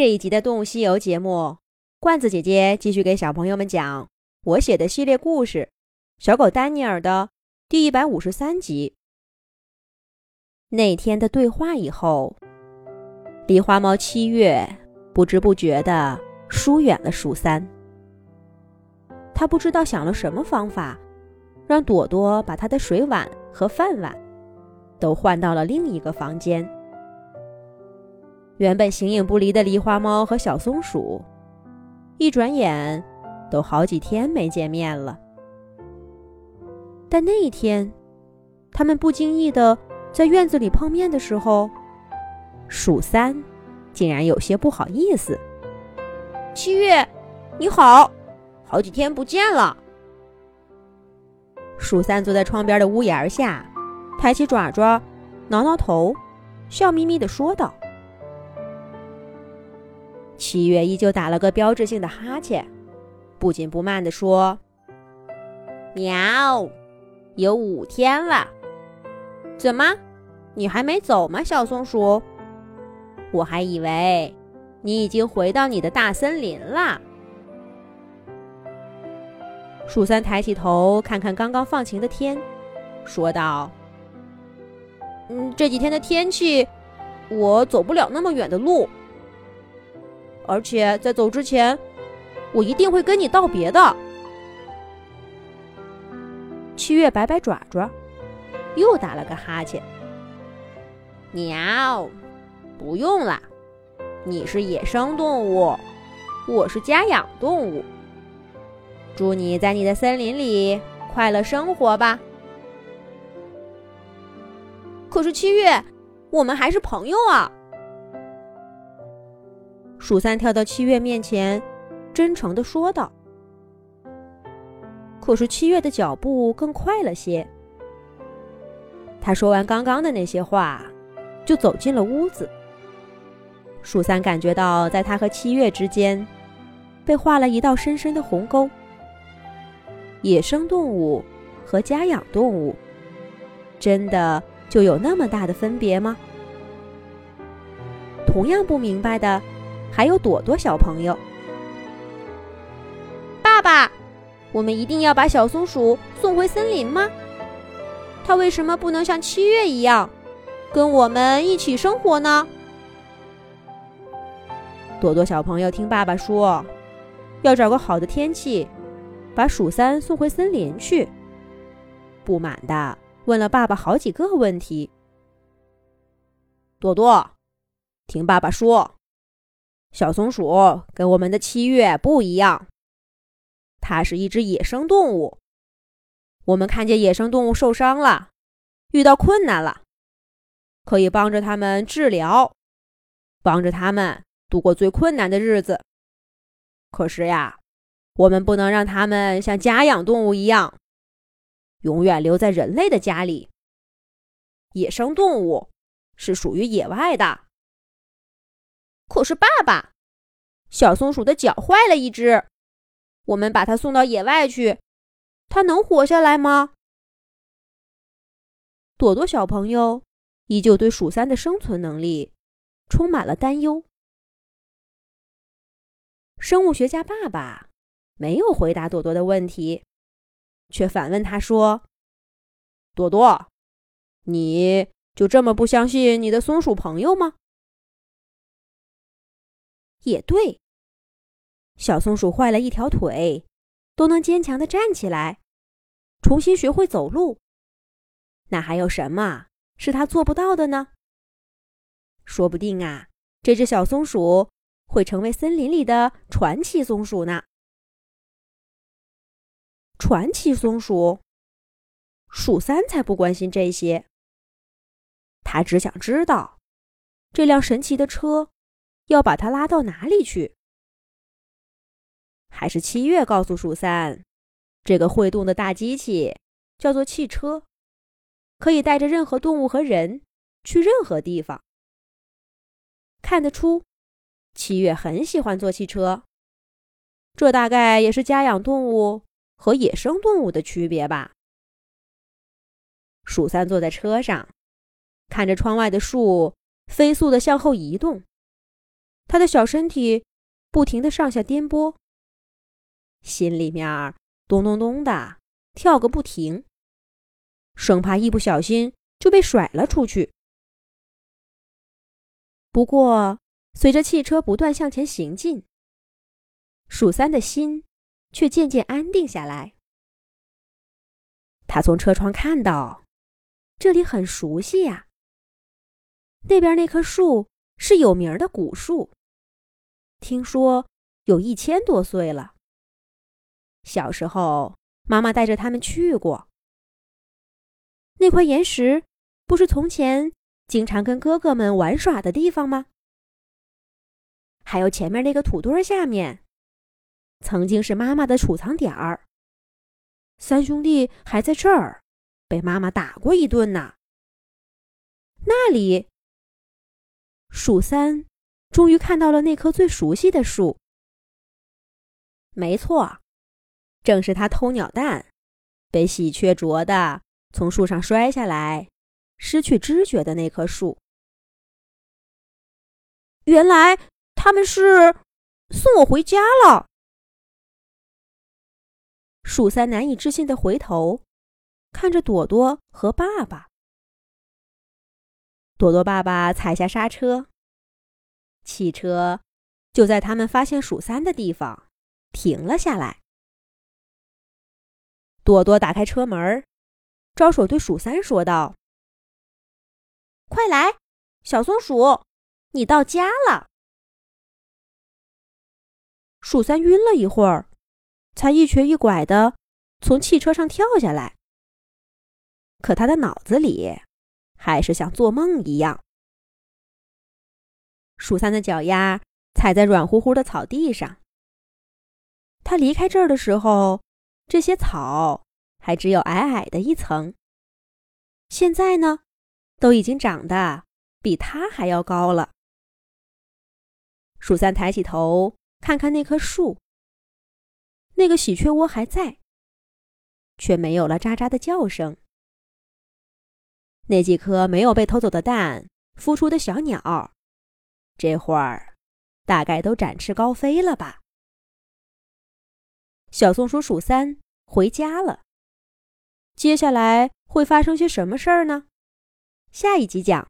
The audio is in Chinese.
这一集的《动物西游》节目，罐子姐姐继续给小朋友们讲我写的系列故事《小狗丹尼尔》的第一百五十三集。那天的对话以后，狸花猫七月不知不觉地疏远了鼠三。他不知道想了什么方法，让朵朵把他的水碗和饭碗都换到了另一个房间。原本形影不离的狸花猫和小松鼠，一转眼都好几天没见面了。但那一天，他们不经意的在院子里碰面的时候，鼠三竟然有些不好意思：“七月，你好，好几天不见了。”鼠三坐在窗边的屋檐下，抬起爪爪，挠挠头，笑眯眯的说道。七月依旧打了个标志性的哈欠，不紧不慢地说：“喵，有五天了。怎么，你还没走吗，小松鼠？我还以为你已经回到你的大森林了。”鼠三抬起头看看刚刚放晴的天，说道：“嗯，这几天的天气，我走不了那么远的路。”而且在走之前，我一定会跟你道别的。七月摆摆爪爪，又打了个哈欠。喵，不用了，你是野生动物，我是家养动物。祝你在你的森林里快乐生活吧。可是七月，我们还是朋友啊。鼠三跳到七月面前，真诚地说道。可是七月的脚步更快了些。他说完刚刚的那些话，就走进了屋子。鼠三感觉到，在他和七月之间，被画了一道深深的鸿沟。野生动物和家养动物，真的就有那么大的分别吗？同样不明白的。还有朵朵小朋友，爸爸，我们一定要把小松鼠送回森林吗？它为什么不能像七月一样，跟我们一起生活呢？朵朵小朋友听爸爸说，要找个好的天气，把鼠三送回森林去，不满的问了爸爸好几个问题。朵朵，听爸爸说。小松鼠跟我们的七月不一样，它是一只野生动物。我们看见野生动物受伤了，遇到困难了，可以帮着他们治疗，帮着他们度过最困难的日子。可是呀，我们不能让他们像家养动物一样，永远留在人类的家里。野生动物是属于野外的。可是，爸爸，小松鼠的脚坏了一只，我们把它送到野外去，它能活下来吗？朵朵小朋友依旧对鼠三的生存能力充满了担忧。生物学家爸爸没有回答朵朵的问题，却反问他说：“朵朵，你就这么不相信你的松鼠朋友吗？”也对，小松鼠坏了一条腿，都能坚强的站起来，重新学会走路。那还有什么是它做不到的呢？说不定啊，这只小松鼠会成为森林里的传奇松鼠呢。传奇松鼠，鼠三才不关心这些，他只想知道这辆神奇的车。要把它拉到哪里去？还是七月告诉鼠三，这个会动的大机器叫做汽车，可以带着任何动物和人去任何地方。看得出，七月很喜欢坐汽车。这大概也是家养动物和野生动物的区别吧。鼠三坐在车上，看着窗外的树飞速的向后移动。他的小身体不停的上下颠簸，心里面咚咚咚的跳个不停，生怕一不小心就被甩了出去。不过，随着汽车不断向前行进，鼠三的心却渐渐安定下来。他从车窗看到，这里很熟悉呀。那边那棵树是有名的古树，听说有一千多岁了。小时候，妈妈带着他们去过。那块岩石不是从前经常跟哥哥们玩耍的地方吗？还有前面那个土堆下面，曾经是妈妈的储藏点儿。三兄弟还在这儿被妈妈打过一顿呢。那里。数三终于看到了那棵最熟悉的树。没错，正是他偷鸟蛋，被喜鹊啄的，从树上摔下来，失去知觉的那棵树。原来他们是送我回家了。鼠三难以置信的回头，看着朵朵和爸爸。朵朵爸爸踩下刹车，汽车就在他们发现鼠三的地方停了下来。朵朵打开车门，招手对鼠三说道：“快来，小松鼠，你到家了。”鼠三晕了一会儿，才一瘸一拐的从汽车上跳下来。可他的脑子里……还是像做梦一样。鼠三的脚丫踩在软乎乎的草地上。他离开这儿的时候，这些草还只有矮矮的一层。现在呢，都已经长得比他还要高了。鼠三抬起头，看看那棵树。那个喜鹊窝还在，却没有了喳喳的叫声。那几颗没有被偷走的蛋孵出的小鸟，这会儿大概都展翅高飞了吧？小松鼠鼠三回家了。接下来会发生些什么事儿呢？下一集讲。